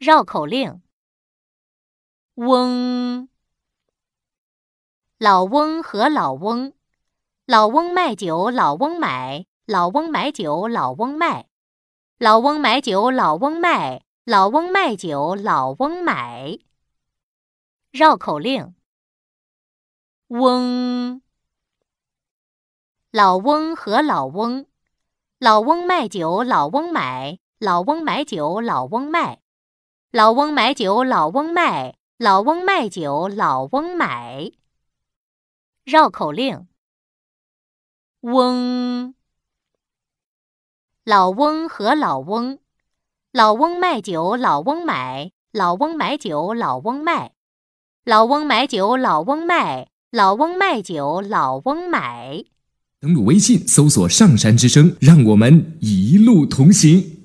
绕口令：翁，老翁和老翁，老翁卖酒，老翁买，老翁买酒，老翁卖，老翁买酒，老翁卖，老翁卖酒，老翁买。绕口令：翁，老翁和老翁，老翁卖酒，老翁买，老翁买酒，老翁卖。老翁买酒，老翁卖；老翁卖酒，老翁买。绕口令：翁，老翁和老翁，老翁卖酒，老翁买；老翁买酒，老翁卖；老翁买酒，老翁卖；老翁卖酒，老翁买。登录微信，搜索“上山之声”，让我们一路同行。